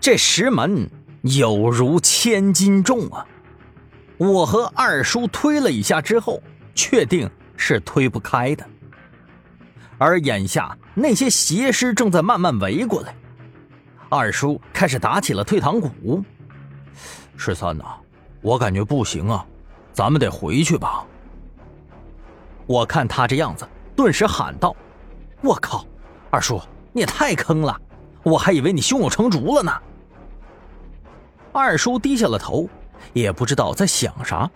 这石门有如千斤重啊！我和二叔推了一下之后，确定是推不开的。而眼下那些邪师正在慢慢围过来，二叔开始打起了退堂鼓。十三呐，我感觉不行啊，咱们得回去吧。我看他这样子，顿时喊道：“我靠，二叔你也太坑了！我还以为你胸有成竹了呢。”二叔低下了头，也不知道在想啥。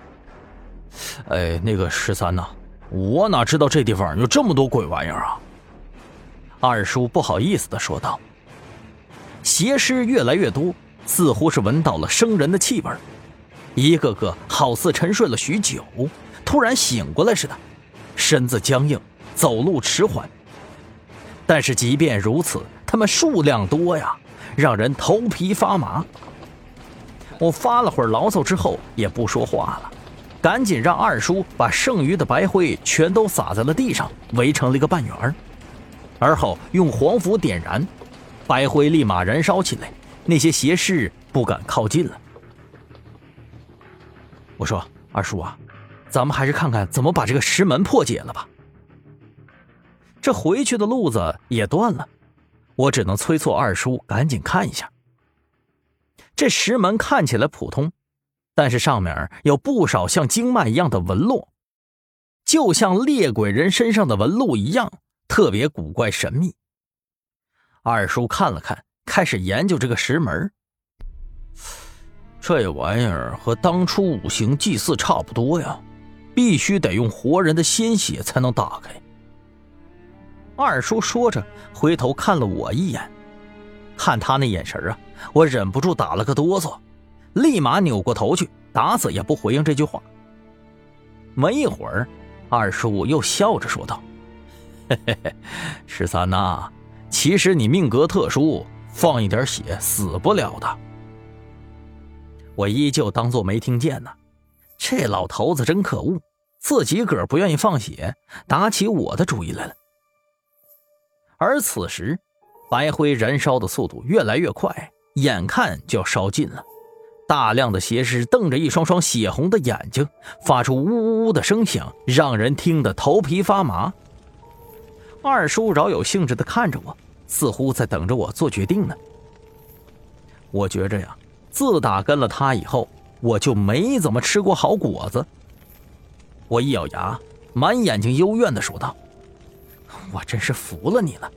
哎，那个十三呐，我哪知道这地方有这么多鬼玩意儿啊！二叔不好意思的说道。邪尸越来越多，似乎是闻到了生人的气味，一个个好似沉睡了许久，突然醒过来似的。身子僵硬，走路迟缓。但是即便如此，他们数量多呀，让人头皮发麻。我发了会儿牢骚之后，也不说话了，赶紧让二叔把剩余的白灰全都撒在了地上，围成了一个半圆而后用黄符点燃，白灰立马燃烧起来，那些邪尸不敢靠近了。我说：“二叔啊。”咱们还是看看怎么把这个石门破解了吧。这回去的路子也断了，我只能催促二叔赶紧看一下。这石门看起来普通，但是上面有不少像经脉一样的纹络，就像猎鬼人身上的纹路一样，特别古怪神秘。二叔看了看，开始研究这个石门。这玩意儿和当初五行祭祀差不多呀。必须得用活人的鲜血才能打开。二叔说着，回头看了我一眼，看他那眼神啊，我忍不住打了个哆嗦，立马扭过头去，打死也不回应这句话。没一会儿，二叔又笑着说道：“嘿嘿嘿，十三呐，其实你命格特殊，放一点血死不了的。”我依旧当做没听见呢。这老头子真可恶，自己个儿不愿意放血，打起我的主意来了。而此时，白灰燃烧的速度越来越快，眼看就要烧尽了。大量的邪尸瞪着一双双血红的眼睛，发出呜呜呜的声响，让人听得头皮发麻。二叔饶有兴致地看着我，似乎在等着我做决定呢。我觉着呀，自打跟了他以后。我就没怎么吃过好果子。我一咬牙，满眼睛幽怨的说道：“我真是服了你了。”